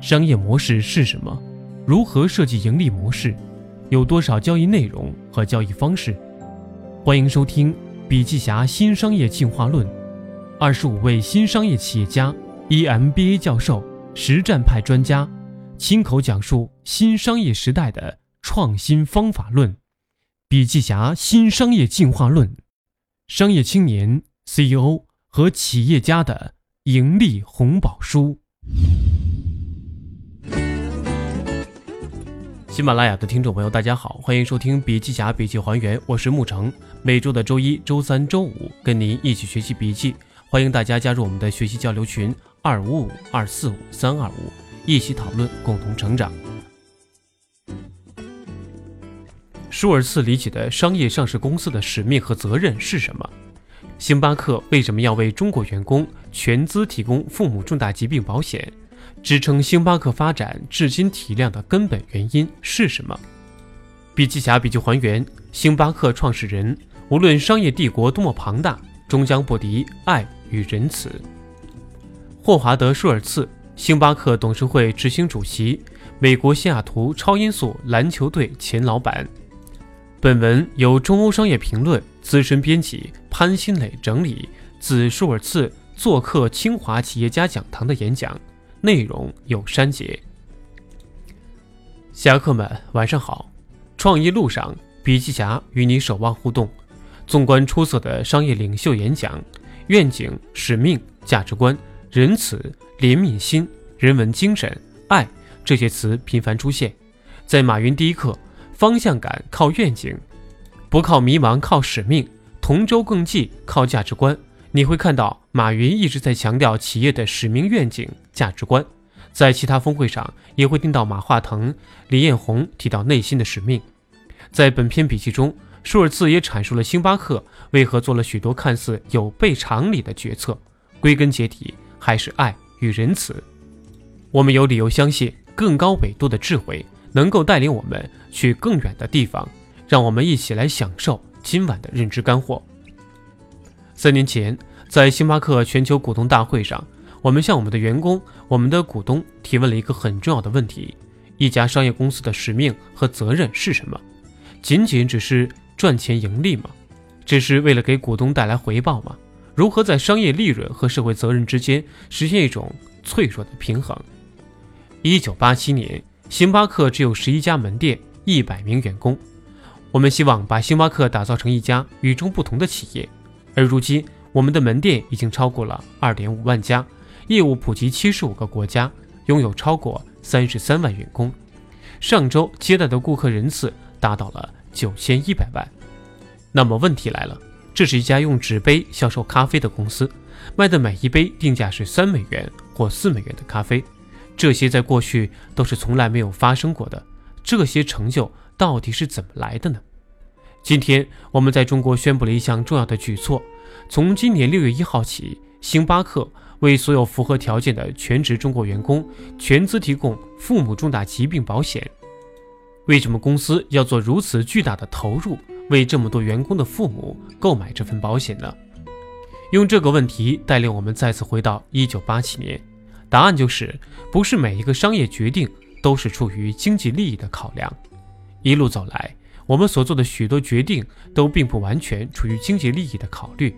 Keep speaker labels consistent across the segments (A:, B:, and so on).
A: 商业模式是什么？如何设计盈利模式？有多少交易内容和交易方式？欢迎收听笔记侠新商业进化论，二十五位新商业企业家、EMBA 教授、实战派专家，亲口讲述新商业时代的创新方法论。笔记侠新商业进化论，商业青年、CEO 和企业家的盈利红宝书。喜马拉雅的听众朋友，大家好，欢迎收听笔记侠笔记还原，我是沐橙。每周的周一、周三、周五，跟您一起学习笔记。欢迎大家加入我们的学习交流群：二五五二四五三二五，一起讨论，共同成长。舒尔茨理解的商业上市公司的使命和责任是什么？星巴克为什么要为中国员工全资提供父母重大疾病保险？支撑星巴克发展至今体量的根本原因是什么？笔记侠笔记还原：星巴克创始人，无论商业帝国多么庞大，终将不敌爱与仁慈。霍华德·舒尔茨，星巴克董事会执行主席，美国西雅图超音速篮球队前老板。本文由中欧商业评论资深编辑潘新磊整理，自舒尔茨做客清华企业家讲堂的演讲。内容有删节。侠客们，晚上好！创业路上，笔记侠与你守望互动。纵观出色的商业领袖演讲，愿景、使命、价值观、仁慈、怜悯心、人文精神、爱这些词频繁出现。在马云第一课，方向感靠愿景，不靠迷茫，靠使命，同舟共济靠价值观。你会看到，马云一直在强调企业的使命、愿景、价值观。在其他峰会上，也会听到马化腾、李彦宏提到内心的使命。在本篇笔记中，舒尔茨也阐述了星巴克为何做了许多看似有悖常理的决策，归根结底还是爱与仁慈。我们有理由相信，更高纬度的智慧能够带领我们去更远的地方。让我们一起来享受今晚的认知干货。三年前，在星巴克全球股东大会上，我们向我们的员工、我们的股东提问了一个很重要的问题：一家商业公司的使命和责任是什么？仅仅只是赚钱盈利吗？只是为了给股东带来回报吗？如何在商业利润和社会责任之间实现一种脆弱的平衡？一九八七年，星巴克只有十一家门店，一百名员工。我们希望把星巴克打造成一家与众不同的企业。而如今，我们的门店已经超过了二点五万家，业务普及七十五个国家，拥有超过三十三万员工。上周接待的顾客人次达到了九千一百万。那么问题来了，这是一家用纸杯销售咖啡的公司，卖的每一杯定价是三美元或四美元的咖啡，这些在过去都是从来没有发生过的。这些成就到底是怎么来的呢？今天我们在中国宣布了一项重要的举措，从今年六月一号起，星巴克为所有符合条件的全职中国员工全资提供父母重大疾病保险。为什么公司要做如此巨大的投入，为这么多员工的父母购买这份保险呢？用这个问题带领我们再次回到一九八七年，答案就是：不是每一个商业决定都是出于经济利益的考量。一路走来。我们所做的许多决定都并不完全出于经济利益的考虑。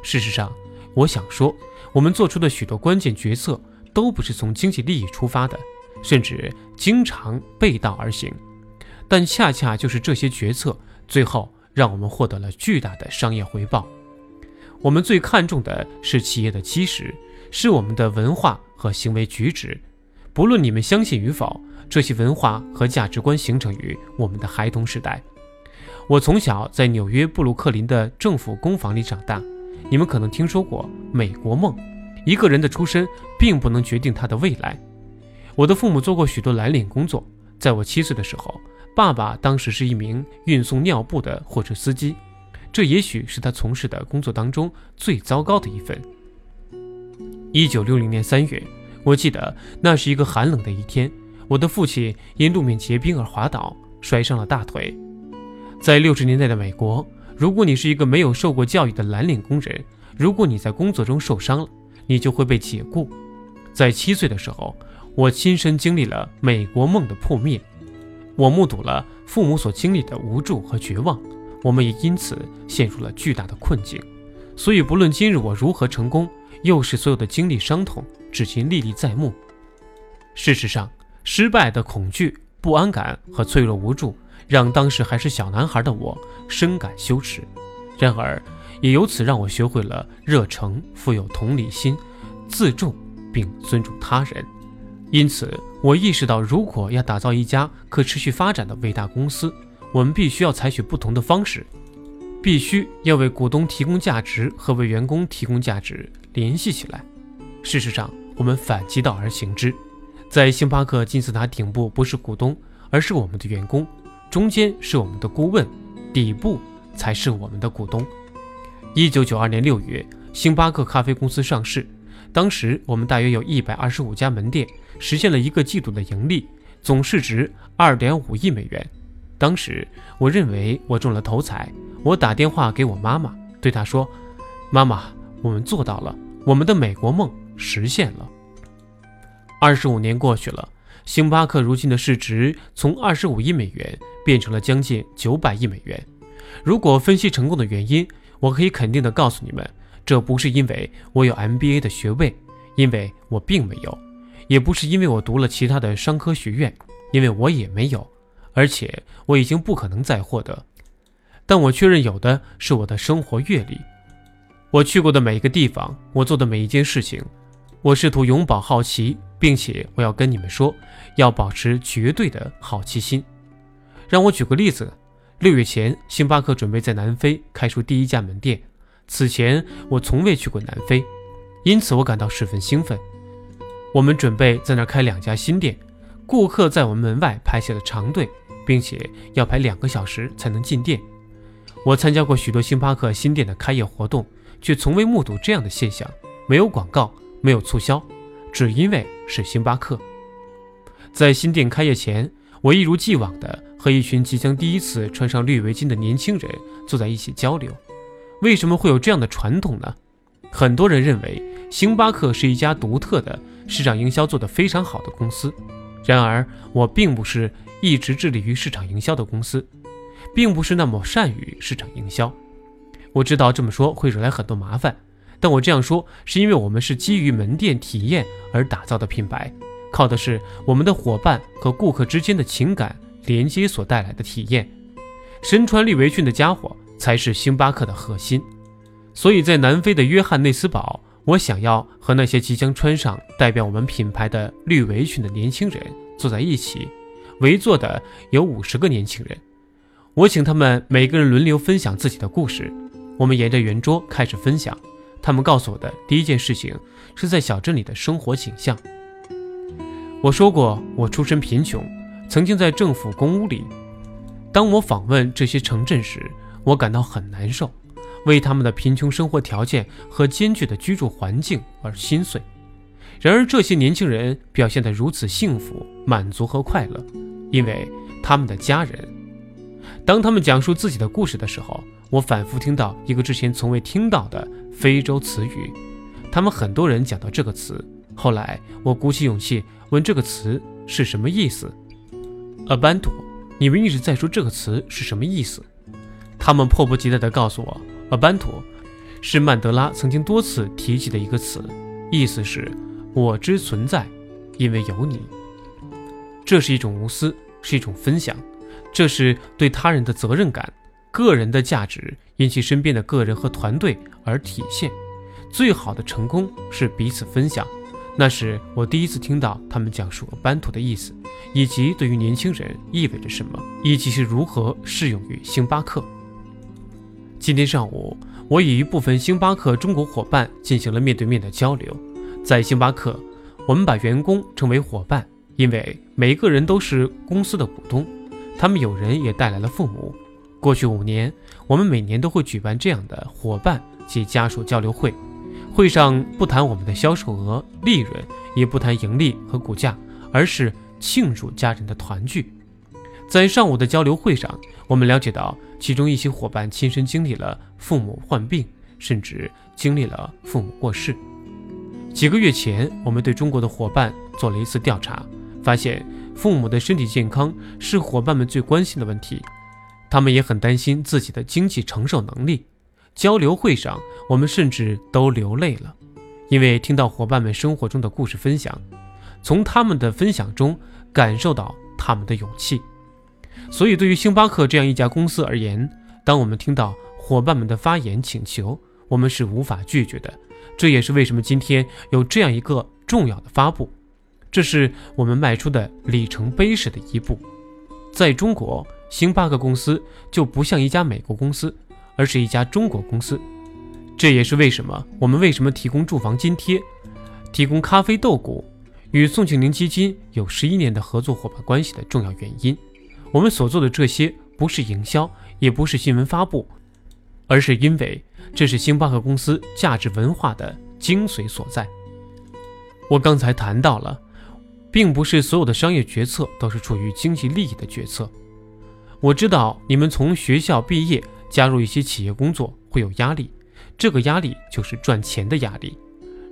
A: 事实上，我想说，我们做出的许多关键决策都不是从经济利益出发的，甚至经常背道而行。但恰恰就是这些决策，最后让我们获得了巨大的商业回报。我们最看重的是企业的基石，是我们的文化和行为举止。不论你们相信与否，这些文化和价值观形成于我们的孩童时代。我从小在纽约布鲁克林的政府工坊里长大。你们可能听说过“美国梦”。一个人的出身并不能决定他的未来。我的父母做过许多蓝领工作。在我七岁的时候，爸爸当时是一名运送尿布的货车司机，这也许是他从事的工作当中最糟糕的一份。一九六零年三月，我记得那是一个寒冷的一天，我的父亲因路面结冰而滑倒，摔伤了大腿。在六十年代的美国，如果你是一个没有受过教育的蓝领工人，如果你在工作中受伤了，你就会被解雇。在七岁的时候，我亲身经历了美国梦的破灭，我目睹了父母所经历的无助和绝望，我们也因此陷入了巨大的困境。所以，不论今日我如何成功，又是所有的经历伤痛，至今历历在目。事实上，失败的恐惧、不安感和脆弱无助，让当时还是小男孩的我深感羞耻。然而，也由此让我学会了热诚、富有同理心、自重并尊重他人。因此，我意识到，如果要打造一家可持续发展的伟大公司，我们必须要采取不同的方式，必须要为股东提供价值和为员工提供价值联系起来。事实上，我们反其道而行之，在星巴克金字塔顶部不是股东，而是我们的员工；中间是我们的顾问，底部才是我们的股东。一九九二年六月，星巴克咖啡公司上市，当时我们大约有一百二十五家门店。实现了一个季度的盈利，总市值二点五亿美元。当时我认为我中了头彩，我打电话给我妈妈，对她说：“妈妈，我们做到了，我们的美国梦实现了。”二十五年过去了，星巴克如今的市值从二十五亿美元变成了将近九百亿美元。如果分析成功的原因，我可以肯定地告诉你们，这不是因为我有 MBA 的学位，因为我并没有。也不是因为我读了其他的商科学院，因为我也没有，而且我已经不可能再获得。但我确认有的是我的生活阅历，我去过的每一个地方，我做的每一件事情，我试图永葆好奇，并且我要跟你们说，要保持绝对的好奇心。让我举个例子，六月前，星巴克准备在南非开出第一家门店，此前我从未去过南非，因此我感到十分兴奋。我们准备在那儿开两家新店，顾客在我们门外排起了长队，并且要排两个小时才能进店。我参加过许多星巴克新店的开业活动，却从未目睹这样的现象：没有广告，没有促销，只因为是星巴克。在新店开业前，我一如既往地和一群即将第一次穿上绿围巾的年轻人坐在一起交流。为什么会有这样的传统呢？很多人认为星巴克是一家独特的。市场营销做得非常好的公司，然而我并不是一直致力于市场营销的公司，并不是那么善于市场营销。我知道这么说会惹来很多麻烦，但我这样说是因为我们是基于门店体验而打造的品牌，靠的是我们的伙伴和顾客之间的情感连接所带来的体验。身穿绿围裙的家伙才是星巴克的核心，所以在南非的约翰内斯堡。我想要和那些即将穿上代表我们品牌的绿围裙的年轻人坐在一起，围坐的有五十个年轻人。我请他们每个人轮流分享自己的故事。我们沿着圆桌开始分享。他们告诉我的第一件事情是在小镇里的生活景象。我说过，我出身贫穷，曾经在政府公屋里。当我访问这些城镇时，我感到很难受。为他们的贫穷生活条件和艰巨的居住环境而心碎。然而，这些年轻人表现得如此幸福、满足和快乐，因为他们的家人。当他们讲述自己的故事的时候，我反复听到一个之前从未听到的非洲词语。他们很多人讲到这个词。后来，我鼓起勇气问这个词是什么意思。a b a n t o 你们一直在说这个词是什么意思？他们迫不及待地告诉我。阿班图是曼德拉曾经多次提及的一个词，意思是“我之存在，因为有你”。这是一种无私，是一种分享，这是对他人的责任感。个人的价值因其身边的个人和团队而体现。最好的成功是彼此分享。那是我第一次听到他们讲述班图的意思，以及对于年轻人意味着什么，以及是如何适用于星巴克。今天上午，我与一部分星巴克中国伙伴进行了面对面的交流。在星巴克，我们把员工称为伙伴，因为每个人都是公司的股东。他们有人也带来了父母。过去五年，我们每年都会举办这样的伙伴及家属交流会。会上不谈我们的销售额、利润，也不谈盈利和股价，而是庆祝家人的团聚。在上午的交流会上，我们了解到，其中一些伙伴亲身经历了父母患病，甚至经历了父母过世。几个月前，我们对中国的伙伴做了一次调查，发现父母的身体健康是伙伴们最关心的问题，他们也很担心自己的经济承受能力。交流会上，我们甚至都流泪了，因为听到伙伴们生活中的故事分享，从他们的分享中感受到他们的勇气。所以，对于星巴克这样一家公司而言，当我们听到伙伴们的发言请求，我们是无法拒绝的。这也是为什么今天有这样一个重要的发布，这是我们迈出的里程碑式的一步。在中国，星巴克公司就不像一家美国公司，而是一家中国公司。这也是为什么我们为什么提供住房津贴，提供咖啡豆股，与宋庆龄基金有十一年的合作伙伴关系的重要原因。我们所做的这些不是营销，也不是新闻发布，而是因为。这是星巴克公司价值文化的精髓所在。我刚才谈到了，并不是所有的商业决策都是出于经济利益的决策。我知道你们从学校毕业加入一些企业工作会有压力，这个压力就是赚钱的压力。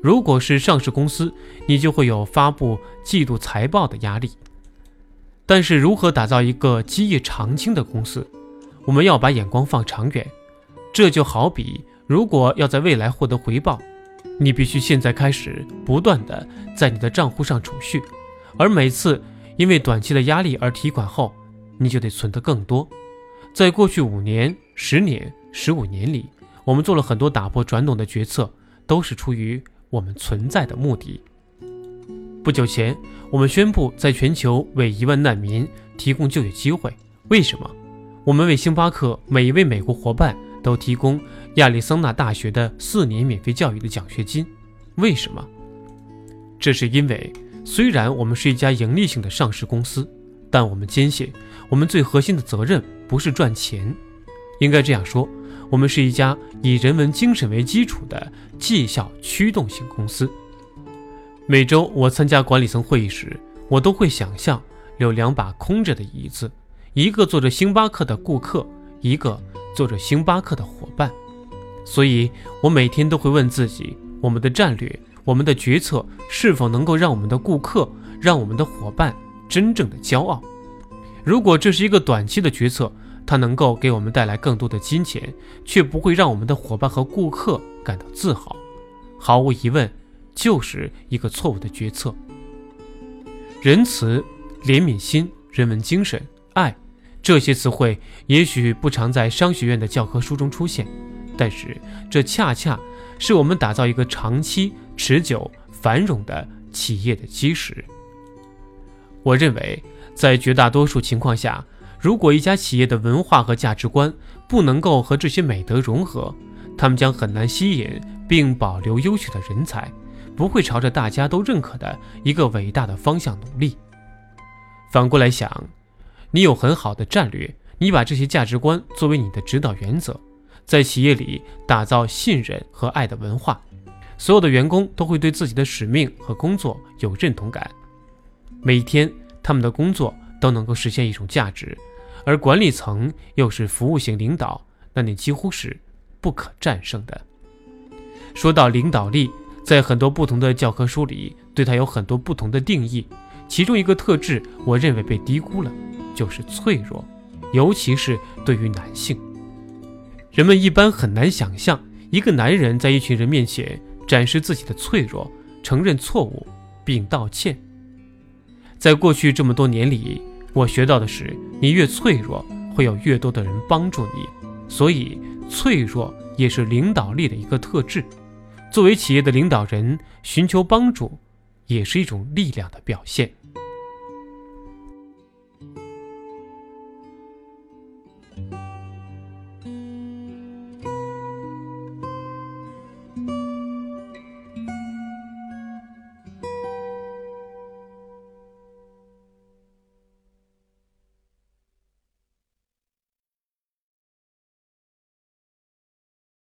A: 如果是上市公司，你就会有发布季度财报的压力。但是，如何打造一个基业长青的公司？我们要把眼光放长远。这就好比。如果要在未来获得回报，你必须现在开始不断的在你的账户上储蓄，而每次因为短期的压力而提款后，你就得存得更多。在过去五年、十年、十五年里，我们做了很多打破传统的决策，都是出于我们存在的目的。不久前，我们宣布在全球为一万难民提供就业机会。为什么？我们为星巴克每一位美国伙伴都提供。亚利桑那大学的四年免费教育的奖学金，为什么？这是因为，虽然我们是一家盈利性的上市公司，但我们坚信，我们最核心的责任不是赚钱，应该这样说，我们是一家以人文精神为基础的绩效驱动型公司。每周我参加管理层会议时，我都会想象有两把空着的椅子，一个坐着星巴克的顾客，一个坐着星巴克的伙伴。所以，我每天都会问自己：我们的战略、我们的决策是否能够让我们的顾客、让我们的伙伴真正的骄傲？如果这是一个短期的决策，它能够给我们带来更多的金钱，却不会让我们的伙伴和顾客感到自豪，毫无疑问，就是一个错误的决策。仁慈、怜悯心、人文精神、爱，这些词汇也许不常在商学院的教科书中出现。但是，这恰恰是我们打造一个长期、持久、繁荣的企业的基石。我认为，在绝大多数情况下，如果一家企业的文化和价值观不能够和这些美德融合，他们将很难吸引并保留优秀的人才，不会朝着大家都认可的一个伟大的方向努力。反过来想，你有很好的战略，你把这些价值观作为你的指导原则。在企业里打造信任和爱的文化，所有的员工都会对自己的使命和工作有认同感。每一天，他们的工作都能够实现一种价值，而管理层又是服务型领导，那你几乎是不可战胜的。说到领导力，在很多不同的教科书里，对它有很多不同的定义。其中一个特质，我认为被低估了，就是脆弱，尤其是对于男性。人们一般很难想象一个男人在一群人面前展示自己的脆弱，承认错误并道歉。在过去这么多年里，我学到的是，你越脆弱，会有越多的人帮助你。所以，脆弱也是领导力的一个特质。作为企业的领导人，寻求帮助也是一种力量的表现。